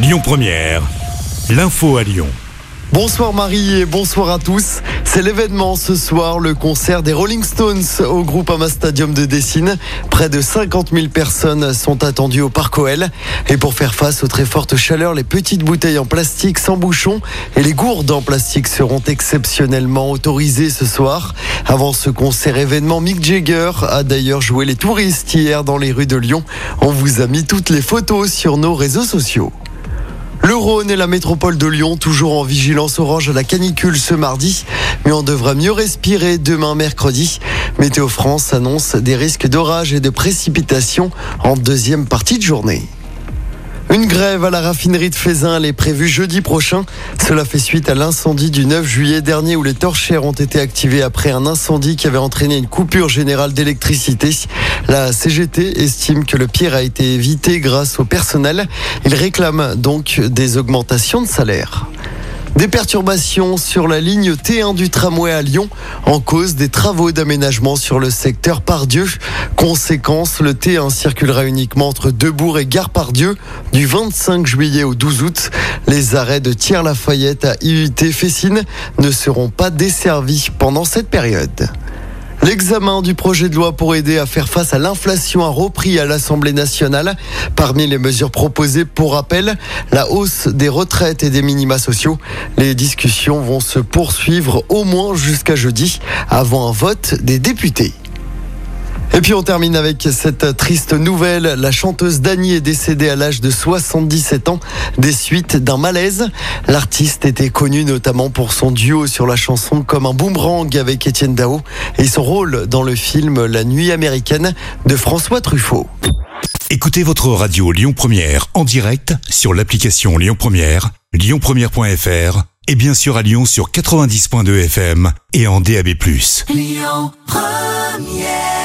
Lyon Première, l'info à Lyon. Bonsoir Marie et bonsoir à tous. C'est l'événement ce soir, le concert des Rolling Stones au Groupama Stadium de Dessine. Près de 50 000 personnes sont attendues au Parc OL. Et pour faire face aux très fortes chaleurs, les petites bouteilles en plastique sans bouchon et les gourdes en plastique seront exceptionnellement autorisées ce soir. Avant ce concert événement, Mick Jagger a d'ailleurs joué les touristes hier dans les rues de Lyon. On vous a mis toutes les photos sur nos réseaux sociaux. Le Rhône et la métropole de Lyon, toujours en vigilance orange à la canicule ce mardi, mais on devra mieux respirer demain mercredi. Météo France annonce des risques d'orage et de précipitations en deuxième partie de journée. Une grève à la raffinerie de Fézin est prévue jeudi prochain. Cela fait suite à l'incendie du 9 juillet dernier où les torchères ont été activées après un incendie qui avait entraîné une coupure générale d'électricité. La CGT estime que le pire a été évité grâce au personnel. Il réclame donc des augmentations de salaire. Des perturbations sur la ligne T1 du tramway à Lyon en cause des travaux d'aménagement sur le secteur Pardieu. Conséquence, le T1 circulera uniquement entre Debourg et Gare Pardieu du 25 juillet au 12 août. Les arrêts de Thiers-Lafayette à IUT Fessine ne seront pas desservis pendant cette période. L'examen du projet de loi pour aider à faire face à l'inflation a repris à l'Assemblée nationale. Parmi les mesures proposées, pour rappel, la hausse des retraites et des minima sociaux. Les discussions vont se poursuivre au moins jusqu'à jeudi, avant un vote des députés. Et puis on termine avec cette triste nouvelle. La chanteuse Dani est décédée à l'âge de 77 ans des suites d'un malaise. L'artiste était connu notamment pour son duo sur la chanson Comme un boomerang avec Étienne Dao et son rôle dans le film La nuit américaine de François Truffaut. Écoutez votre radio Lyon Première en direct sur l'application Lyon Première, lyonpremière.fr et bien sûr à Lyon sur 90.2 FM et en DAB+. Lyon Première